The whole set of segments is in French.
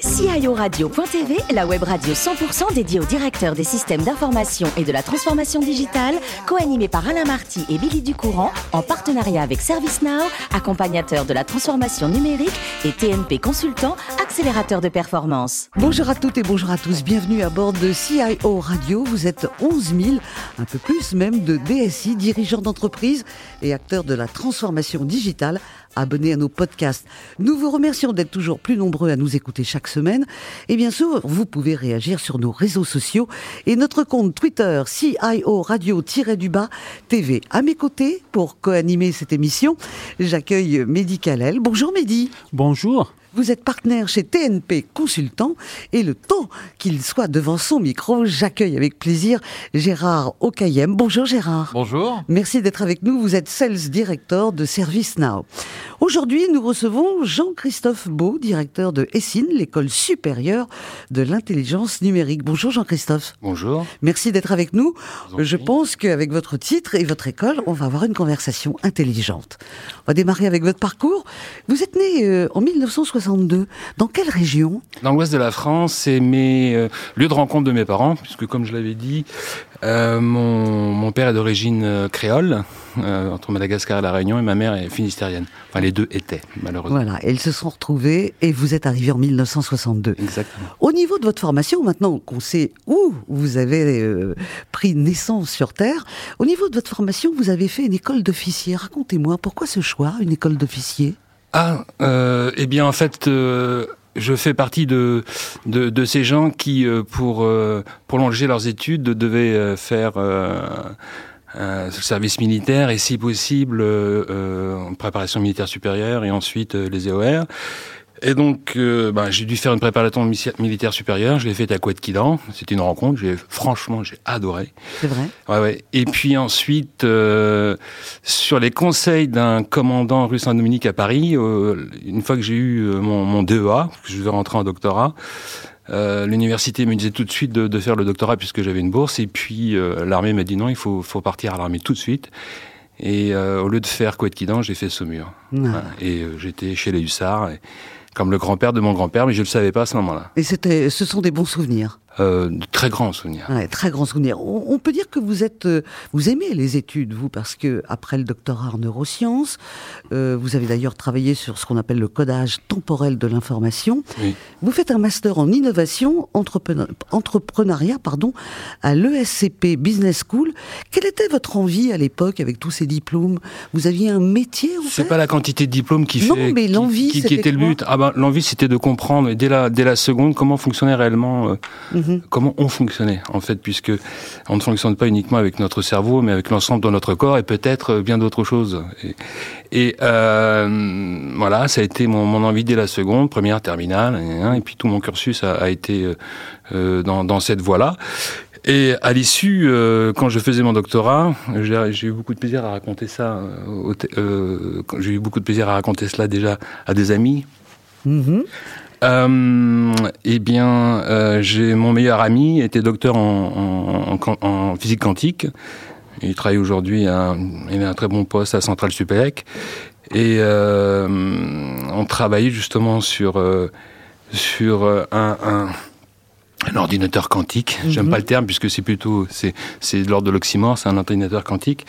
CIORadio.tv, la web radio 100% dédiée aux directeurs des systèmes d'information et de la transformation digitale, co-animée par Alain Marty et Billy Ducourant, en partenariat avec ServiceNow, accompagnateur de la transformation numérique et TNP Consultant, accélérateur de performance. Bonjour à toutes et bonjour à tous, bienvenue à bord de CIO Radio. Vous êtes 11 000, un peu plus même, de DSI, dirigeants d'entreprise et acteurs de la transformation digitale abonnés à nos podcasts. Nous vous remercions d'être toujours plus nombreux à nous écouter chaque semaine. Et bien sûr, vous pouvez réagir sur nos réseaux sociaux et notre compte Twitter CIO Radio-du-bas TV. À mes côtés, pour co-animer cette émission, j'accueille Mehdi Kalel. Bonjour Mehdi. Bonjour. Vous êtes partenaire chez TNP Consultant et le temps qu'il soit devant son micro, j'accueille avec plaisir Gérard Okayem. Bonjour Gérard. Bonjour. Merci d'être avec nous. Vous êtes Sales Director de ServiceNow. Aujourd'hui, nous recevons Jean-Christophe Beau, directeur de Essine, l'école supérieure de l'intelligence numérique. Bonjour Jean-Christophe. Bonjour. Merci d'être avec nous. Je pense qu'avec votre titre et votre école, on va avoir une conversation intelligente. On va démarrer avec votre parcours. Vous êtes né euh, en 1962. Dans quelle région? Dans l'ouest de la France, c'est mes euh, lieux de rencontre de mes parents, puisque comme je l'avais dit, euh, mon, mon, père est d'origine euh, créole, euh, entre Madagascar et La Réunion, et ma mère est finistérienne. Enfin, les deux étaient, malheureusement. Voilà, et ils se sont retrouvés, et vous êtes arrivé en 1962. Exactement. Au niveau de votre formation, maintenant qu'on sait où vous avez euh, pris naissance sur Terre, au niveau de votre formation, vous avez fait une école d'officier. Racontez-moi, pourquoi ce choix, une école d'officier? Ah, euh, eh bien, en fait... Euh je fais partie de, de, ces gens qui, euh, pour euh, prolonger leurs études, devaient euh, faire le service militaire et, si possible, en préparation militaire supérieure et ensuite les EOR. Et donc, euh, bah, j'ai dû faire une préparation militaire supérieure. Je l'ai faite à Couette-Quidan. C'était une rencontre. J'ai franchement, j'ai adoré. C'est vrai. Ouais, ouais. Et puis ensuite, euh, sur les conseils d'un commandant rue Saint-Dominique à Paris, euh, une fois que j'ai eu mon, mon DEA, que je devais rentrer en doctorat. L'université me disait tout de suite de, de faire le doctorat puisque j'avais une bourse et puis l'armée m'a dit non il faut, faut partir à l'armée tout de suite et au lieu de faire Couette-Quidan j'ai fait Saumur Ah. et j'étais chez les hussards et, comme le grand-père de mon grand-père, mais je ne le savais pas à ce moment-là. Et c'était, ce sont des bons souvenirs euh, de très grands souvenirs. Ouais, très grands souvenirs. On, on, peut dire que vous êtes, euh, vous aimez les études, vous, parce que après le doctorat en neurosciences, euh, vous avez d'ailleurs travaillé sur ce qu'on appelle le codage temporel de l'information. Oui. Vous faites un master en innovation, entrepreneur, entrepreneuriat, pardon, à l'ESCP Business School. Quelle était votre envie à l'époque avec tous ces diplômes? Vous aviez un métier en C'est pas la quantité de diplômes qui non, fait, mais qui, l'envie, qui, qui était le but. Ah ben, l'envie, c'était de comprendre dès la dès la seconde comment fonctionnait réellement. Mm -hmm. Comment on fonctionnait en fait, puisque on ne fonctionne pas uniquement avec notre cerveau, mais avec l'ensemble de notre corps et peut-être bien d'autres choses. Et, et euh, voilà, ça a été mon, mon, envie dès la seconde, première, terminale, et, puis tout mon cursus a, a été euh, dans, dans, cette voie-là. Et à l'issue, euh, quand je faisais mon doctorat, j'ai eu beaucoup de plaisir à raconter ça. Euh, j'ai eu beaucoup de plaisir à raconter cela déjà à des amis. Mm -hmm. Euh, eh bien, euh, j'ai mon meilleur ami était docteur en, en, en physique quantique. Il travaille aujourd'hui, il a un très bon poste à Centrale Supélec. Et euh, on travaillait justement sur sur un, un, un, ordinateur quantique. Mm -hmm. J'aime pas le terme puisque c'est plutôt c'est c'est de l'ordre de l'oxymore. C'est un ordinateur quantique.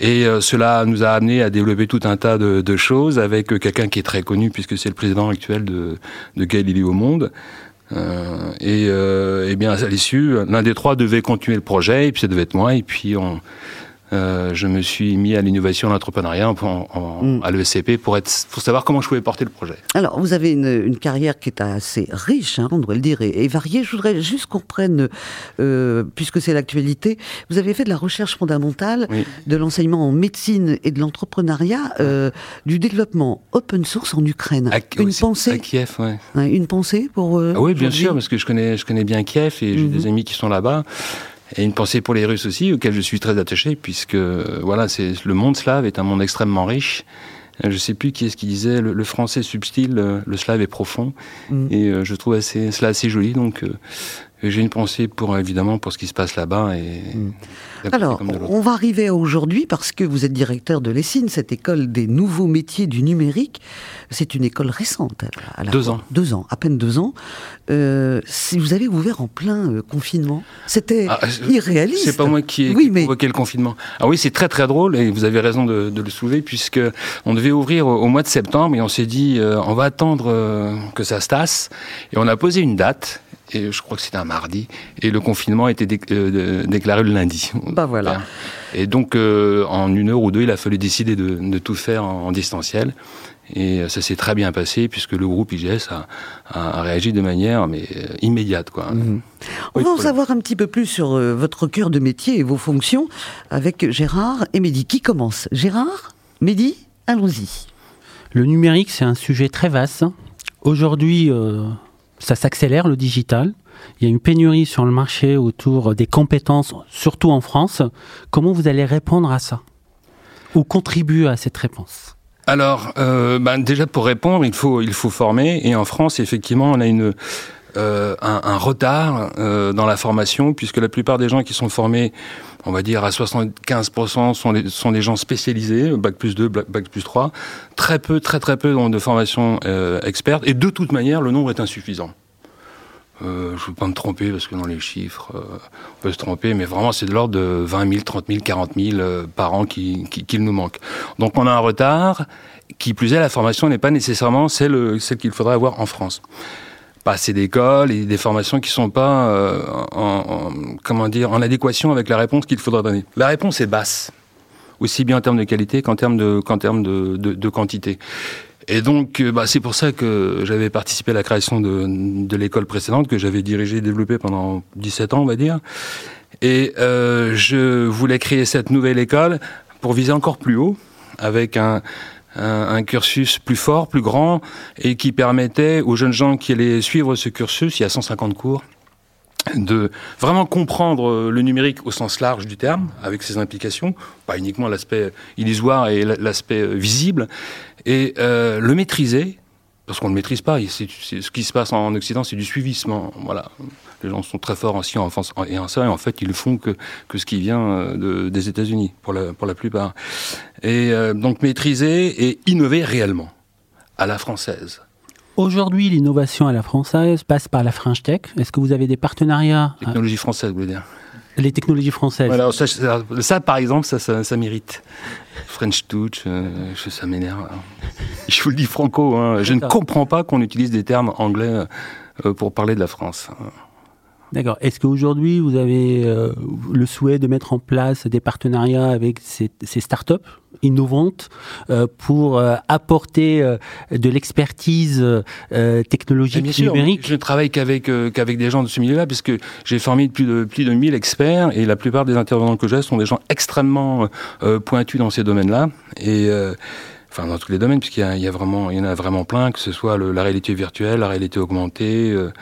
Et euh, cela nous a amené à développer tout un tas de, choses avec quelqu'un qui est très connu puisque c'est le président actuel de, de Galileo Monde. Euh, et, euh, et, bien à l'issue, l'un des trois devait continuer le projet et puis ça devait être moi. Et puis on, euh, je me suis mis à l'innovation, à l'entrepreneuriat mm. à l'ESCP pour, être, pour savoir comment je pouvais porter le projet. Alors, vous avez une, une carrière qui est assez riche, hein, on doit le dire, et, et, variée. Je voudrais juste qu'on prenne, euh, puisque c'est l'actualité, vous avez fait de la recherche fondamentale, oui. de l'enseignement en médecine et de l'entrepreneuriat, euh, du développement open source en Ukraine. À, une aussi, pensée À Kiev, ouais. Une pensée pour... Ah oui, bien sûr, parce que je connais, je connais bien Kiev et j'ai mm -hmm. des amis qui sont là-bas. Et une pensée pour les Russes aussi, auxquels je suis très attaché, puisque voilà, c'est le monde slave est un monde extrêmement riche. Je ne sais plus qui est-ce qui disait le, le français subtil, le, le, slave est profond, Mm. et euh, je trouve assez, cela assez joli. Donc, euh, j'ai une pensée pour évidemment pour ce qui se passe là-bas et mm. alors on va arriver à aujourd'hui parce que vous êtes directeur de l'ESSIN, cette école des nouveaux métiers du numérique. C'est une école récente. À deux ans. Deux ans, à peine deux ans. Euh, si vous avez ouvert en plein euh, confinement, c'était ah, irréaliste. C'est pas moi qui ai oui, provoqué le confinement. Ah oui, c'est très très drôle et vous avez raison de, le soulever puisque on devait ouvrir au, mois de septembre et on s'est dit euh, on va attendre que ça se tasse et on a posé une date et je crois que c'était un mardi, et le confinement a été euh, déclaré le lundi. Bah voilà. Et donc, euh, en une heure ou deux, il a fallu décider de, tout faire en, distanciel. Et euh, ça s'est très bien passé puisque le groupe IGS a, réagi de manière mais immédiate. Quoi. Mhm. On va en savoir un petit peu plus sur votre cœur de métier et vos fonctions avec Gérard et Mehdi. Qui commence? Gérard? Mehdi? Allons-y. Le numérique, c'est un sujet très vaste. Aujourd'hui, ça s'accélère le digital. Il y a une pénurie sur le marché autour des compétences, surtout en France. Comment vous allez répondre à ça Ou contribuer à cette réponse? Alors, euh, ben déjà pour répondre, il faut il faut former et en France effectivement on a une euh, un, retard euh, dans la formation puisque la plupart des gens qui sont formés, on va dire à 75% sont sont des gens spécialisés, bac plus 2, bac plus 3, très peu, très très peu de formation experte et de toute manière le nombre est insuffisant. Euh, je ne veux pas me tromper parce que dans les chiffres, euh, on peut se tromper, mais vraiment c'est de l'ordre de 20 000, 30 000, 40 000 par an qui, nous manque. Donc on a un retard. Qui plus est, la formation n'est pas nécessairement celle, celle qu'il faudrait avoir en France. Pas assez d'écoles et des formations qui sont pas euh, en, comment dire en adéquation avec la réponse qu'il faudrait donner. La réponse est basse, aussi bien en termes de qualité qu'en termes de quantité. Et donc, euh, bah, c'est pour ça que j'avais participé à la création de, l'école précédente, que j'avais dirigée et développée pendant 17 ans, on va dire. Et euh, je voulais créer cette nouvelle école pour viser encore plus haut, avec un, un, un, cursus plus fort, plus grand, et qui permettait aux jeunes gens qui allaient suivre ce cursus, il y a 150 cours, de vraiment comprendre le numérique au sens large du terme, avec ses implications, pas uniquement l'aspect illusoire et l'aspect visible, et euh, le maîtriser, parce qu'on ne le maîtrise pas. C'est, ce qui se passe en Occident, c'est du suivissement. Voilà. Les gens sont très forts en science et en ça, et en fait, ils font que, que ce qui vient euh, de, des États-Unis, pour la, pour la plupart. Et euh, donc maîtriser et innover réellement, à la française. Aujourd'hui, l'innovation à la française passe par la French Tech. Est-ce que vous avez des partenariats Technologie française, vous voulez dire Les technologies françaises? Voilà, ça, ça, par exemple, ça, ça, ça mérite. French Touch, euh, ça m'énerve. Je vous le dis franco, hein, je ne comprends pas qu'on utilise des termes anglais euh, pour parler de la France. D'accord. Est-ce qu'aujourd'hui, vous avez euh, le souhait de mettre en place des partenariats avec ces, ces startups? Innovantes euh, pour euh, apporter euh, de l'expertise technologique bien numérique Je ne travaille qu'avec qu'avec des gens de ce milieu-là, puisque j'ai formé plus de plus de 1000 experts et la plupart des intervenants que j'ai sont des gens extrêmement pointus dans ces domaines-là. Et enfin dans tous les domaines, puisqu'il y, a, il y a vraiment, il y en a vraiment plein, que ce soit le, la réalité virtuelle, la réalité augmentée, euh,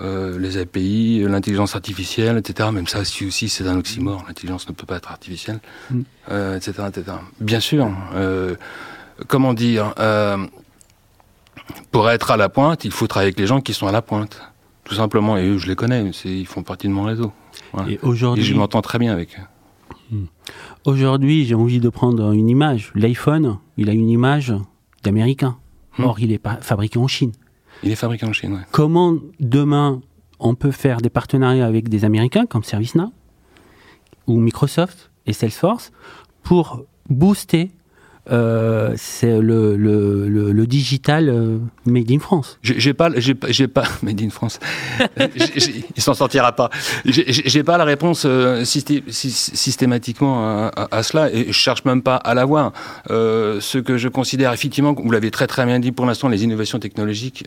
les API, l'intelligence artificielle, etc. Même ça aussi, aussi c'est un oxymore. L'intelligence ne peut pas être artificielle, euh, etc., etc. Bien sûr. Euh, comment dire Pour être à la pointe, il faut travailler avec les gens qui sont à la pointe, tout simplement. Et eux, je les connais. Ils font partie de mon réseau. Et aujourd'hui, je m'entends très bien avec eux. Hmm. Aujourd'hui, j'ai envie de prendre une image. L'iPhone, il a une image d'américain. Hmm. Or, il est pas fabriqué en Chine. Il est fabriqué en Chine, Comment demain on peut faire des partenariats avec des Américains comme ServiceNow ou Microsoft et Salesforce pour booster euh, c'est le, le, le, digital euh, made in France. J'ai pas, j'ai pas made in France. il s'en sortira pas. J'ai pas la réponse euh, systématiquement à, cela et je cherche même pas à l'avoir. Euh, ce que je considère effectivement, vous l'avez très très bien dit pour l'instant, les innovations technologiques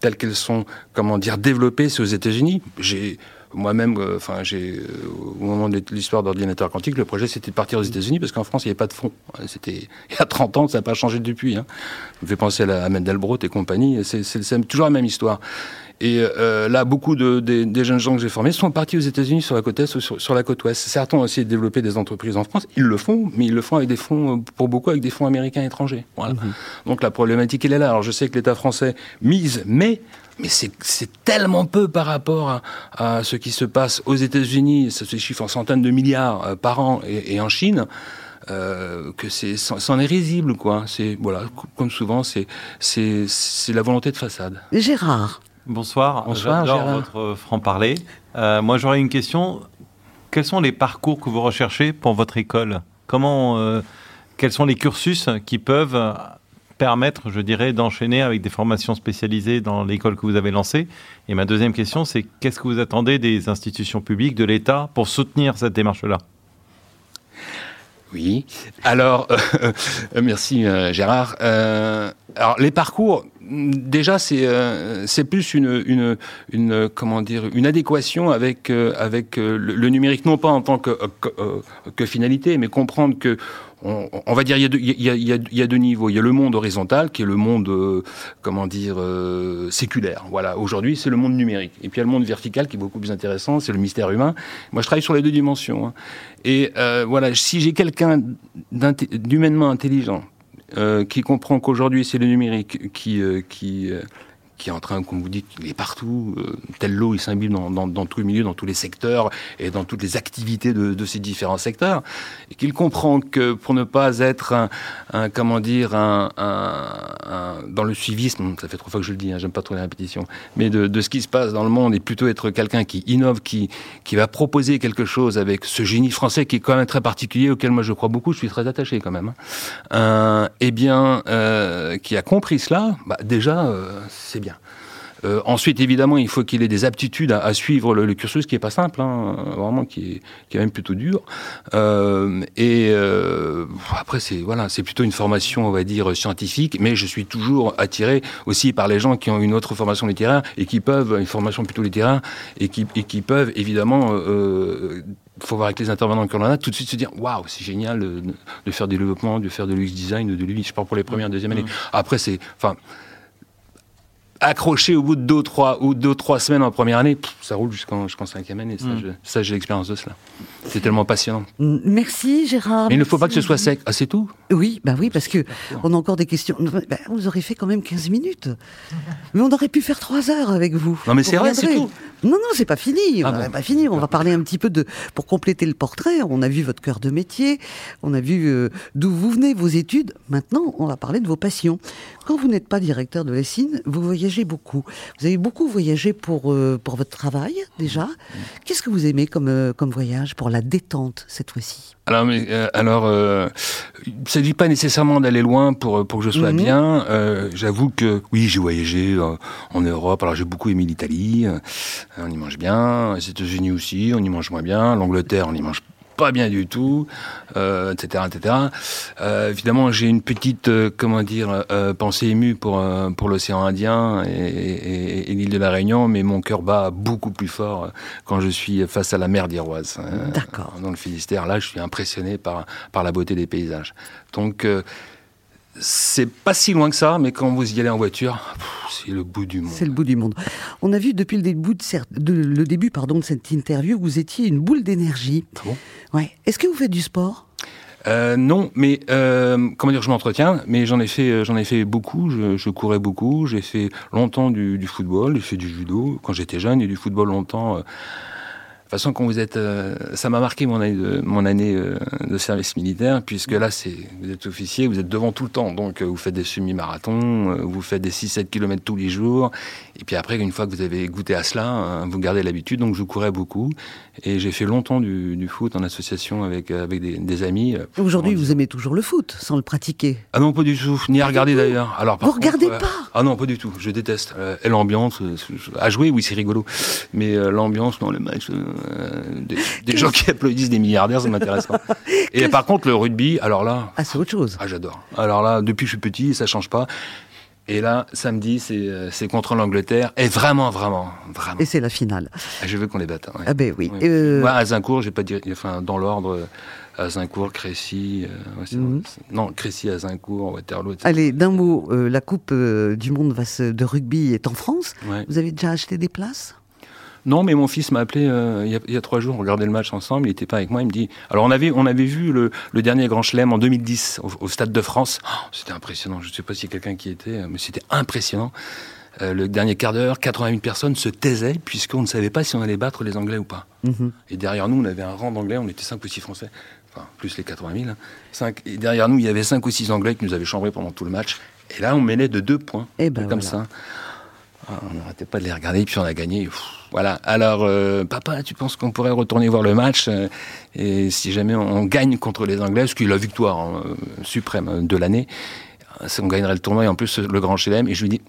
telles qu'elles sont, comment dire, développées, c'est aux États-Unis. J'ai moi-même, euh, enfin, j'ai euh, au moment de l'histoire d'ordinateur quantique, le projet c'était de partir aux États-Unis parce qu'en France il n'y avait pas de fonds. C'était il y a 30 ans, ça n'a pas changé depuis. Hein. Ça me fait penser à, la, Mendelbrot et compagnie. C'est toujours la même histoire. Et euh, là, beaucoup de, des, des jeunes gens que j'ai formés sont partis aux États-Unis sur la côte est ou sur, sur la côte ouest. Certains ont essayé de développer des entreprises en France. Ils le font, mais ils le font avec des fonds, pour beaucoup, avec des fonds américains étrangers. Voilà. Donc la problématique, elle est là. Alors je sais que l'État français mise, mais mais c'est tellement peu par rapport à, à ce qui se passe aux États-Unis. Ça se chiffre en centaines de milliards euh, par an et, et en Chine. Euh, que c'est c'en est risible quoi. C'est voilà, comme souvent, c'est c'est la volonté de façade. Gérard, Bonsoir, Bonsoir, j'adore Gérard. votre euh, franc-parler. Euh, moi, j'aurais une question. Quels sont les parcours que vous recherchez pour votre école? Comment, euh, Quels sont les cursus qui peuvent euh, permettre, je dirais, d'enchaîner avec des formations spécialisées dans l'école que vous avez lancée Et ma deuxième question, c'est qu'est-ce que vous attendez des institutions publiques, de l'État, pour soutenir cette démarche-là? Oui. Alors, euh, merci euh, Gérard. Euh, alors les parcours, déjà c'est euh, c'est plus une une une comment dire une adéquation avec euh, avec euh, le, numérique non pas en tant que que, euh, que finalité, mais comprendre que on, on va dire il y, a deux, il, y a, il, y a, deux niveaux. Il y a le monde horizontal qui est le monde euh, comment dire euh, séculaire. Voilà. Aujourd'hui c'est le monde numérique. Et puis il y a le monde vertical qui est beaucoup plus intéressant. C'est le mystère humain. Moi je travaille sur les deux dimensions. Hein. Et euh, voilà, si j'ai quelqu'un d'humainement intelligent qui comprend qu'aujourd'hui c'est le numérique qui euh, qui euh, qui est en train, comme vous dites, il est partout, euh, tel l'eau, il s'imbibe dans, tous les milieux, dans tous les secteurs et dans toutes les activités de, ces différents secteurs, et qu'il comprend que pour ne pas être un, comment dire, un, dans le suivisme, ça fait trois fois que je le dis, hein, j'aime pas trop les répétitions, mais de, ce qui se passe dans le monde et plutôt être quelqu'un qui innove, qui, qui va proposer quelque chose avec ce génie français qui est quand même très particulier, auquel moi je crois beaucoup, je suis très attaché quand même, hein. euh, eh bien, euh, qui a compris cela, bah, déjà, c'est bien. Euh, ensuite, évidemment, il faut qu'il ait des aptitudes à, à suivre le, le cursus, qui est pas simple, hein, vraiment, qui est, qui est même plutôt dur. Euh, et euh, après, c'est voilà, c'est plutôt une formation, on va dire, scientifique, mais je suis toujours attiré aussi par les gens qui ont une autre formation littéraire et qui peuvent, une formation plutôt littéraire, et qui, et qui peuvent évidemment faut voir avec les intervenants qu'on en a, tout de suite se dire waouh, c'est génial de, de faire du développement, de faire de l'UX design, de l'UX. Je parle pour les premières, deuxième année. Après, c'est, enfin, accroché au bout de deux, trois ou deux, trois semaines en première année, pff, ça roule jusqu'en jusqu'en cinquième année. Ça, je- ça, j'ai l'expérience de cela. C'est tellement passionnant. Merci Gérard. Mais il ne faut pas que ce soit sec. Ah, c'est tout. Oui, bah oui, parce que on a encore des questions. Bah, vous aurez fait quand même 15 minutes. Mais on aurait pu faire 3 heures avec vous. Non, mais c'est vrai, c'est tout. Non, non, c'est pas fini. Ah on bon. pas fini. On va parler un petit peu de, pour compléter le portrait. On a vu votre cœur de métier. On a vu euh, d'où vous venez, vos études. Maintenant, on va parler de vos passions. Quand vous n'êtes pas directeur de Lessine, vous voyagez beaucoup. Vous avez beaucoup voyagé pour, euh, pour votre travail, déjà. Qu'est-ce que vous aimez comme, euh, comme voyage pour la détente, cette fois-ci Alors, mais, euh, alors, euh, il ne s'agit pas nécessairement d'aller loin pour pour que je sois Mhm. bien. Euh, J'avoue que oui, j'ai voyagé euh, en Europe. Alors j'ai beaucoup aimé l'Italie. euh, on y mange bien. Les États-Unis aussi, on y mange moins bien. L'Angleterre, on y mange pas bien du tout, euh, etc., etc. Euh, évidemment, j'ai une petite, euh, comment dire, euh, pensée émue pour pour l'océan Indien et, et- et l'île de la Réunion, mais mon cœur bat beaucoup plus fort quand je suis face à la mer d'Iroise. euh, D'accord. Dans le Finistère, là, je suis impressionné par par la beauté des paysages. Donc c'est pas si loin que ça, mais quand vous y allez en voiture, c'est le bout du monde. C'est le bout du monde. On a vu depuis le début de, cer- de- le début pardon, de cette interview que vous étiez une boule d'énergie. Ah bon? Ouais. Est-ce que vous faites du sport? Euh, non, mais euh, comment dire, je m'entretiens, mais j'en ai fait, euh, j'en ai fait beaucoup. Je, je courais beaucoup. J'ai fait longtemps du, du football. J'ai fait du judo quand j'étais jeune et du football longtemps. De toute façon, quand vous êtes, euh, ça m'a marqué mon année, de, mon année euh, de service militaire, puisque là, c'est, vous êtes officier, vous êtes devant tout le temps, donc euh, vous faites des semi-marathons, euh, vous faites des 6-7 km tous les jours, et puis après, une fois que vous avez goûté à cela, vous gardez l'habitude, donc je courais beaucoup, et j'ai fait longtemps du, du foot en association avec, avec des, des amis. Aujourd'hui, vous aimez toujours le foot, sans le pratiquer. ah non, pas du tout, ni à regarder d'ailleurs. Alors, par Vous contre, regardez pas Ah non, pas du tout, je déteste. Et l'ambiance, à jouer, oui, c'est rigolo. Mais l'ambiance, non, le match, euh, des, des gens qui applaudissent des milliardaires, ça m'intéresse pas. Et par contre, le rugby, alors là, Ah, c'est autre chose. ah, j'adore. Alors là, depuis que je suis petit, ça change pas. Et là, samedi, c'est euh, contre l'Angleterre. Et vraiment, vraiment, vraiment. Et c'est la finale. Je veux qu'on les batte. hein, ouais. Ah ben oui. Oui. Euh, Moi, à Zincourt, j'ai pas dit, enfin, dans l'ordre, Azincourt, Crécy, euh, ouais, c'est- Mhm. non, Crécy, Azincourt, Waterloo, etc. Allez, d'un mot, euh, la Coupe du Monde de rugby est en France. Ouais. Vous avez déjà acheté des places? Non, mais mon fils m'a appelé euh, il, y a, il y a trois jours, on regardait le match ensemble, il était pas avec moi, il me dit... Alors on avait, on avait vu le, le dernier Grand Chelem en 2010 au, au Stade de France. Oh, c'était impressionnant, je ne sais pas si quelqu'un qui était, mais c'était impressionnant. Euh, le dernier quart d'heure, 80 000 personnes se taisaient puisqu'on ne savait pas si on allait battre les Anglais ou pas. Mhm. Et derrière nous, on avait un rang d'Anglais, on était 5 ou 6 Français, enfin plus les 80 000. hein. Cinq- et derrière nous, il y avait 5 ou 6 Anglais qui nous avaient chambré pendant tout le match. Et là, on menait de 2 points, Eh ben comme voilà. ça. Ah, on n'arrêtait pas de les regarder, puis on a gagné. Voilà. Alors, euh, papa, tu penses qu'on pourrait retourner voir le match euh, Et si jamais on gagne contre les Anglais, ce qui est la victoire hein, euh, suprême de l'année, on gagnerait le tournoi et en plus le Grand Chelem. Et je lui dis,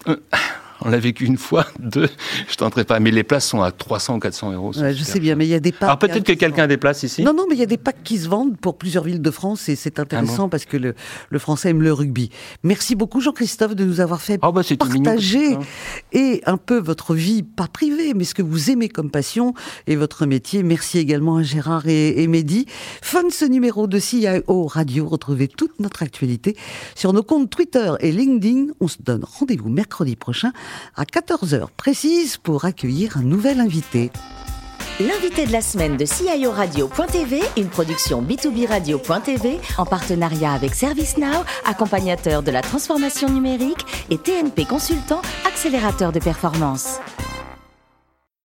on l'a vécu une fois, deux, je tenterai pas. Mais les places sont à 300 ou 400 euros. Ouais, Je sais bien, mais il y a des packs. Alors peut-être que quelqu'un a des places ici. Non, non, mais il y a des packs qui se vendent pour plusieurs villes de France et c'est intéressant parce que le, le français aime le rugby. Merci beaucoup Jean-Christophe de nous avoir fait Ah bah, mignon, partager hein. et un peu votre vie, pas privée, mais ce que vous aimez comme passion et votre métier. Merci également à Gérard et, et Mehdi. Fin de ce numéro de CIO Radio. Retrouvez toute notre actualité sur nos comptes Twitter et LinkedIn. On se donne rendez-vous mercredi prochain à 14h précise pour accueillir un nouvel invité. L'invité de la semaine de CIO Radio.tv, une production B2B Radio.tv en partenariat avec ServiceNow, accompagnateur de la transformation numérique et TNP Consultant, accélérateur de performance.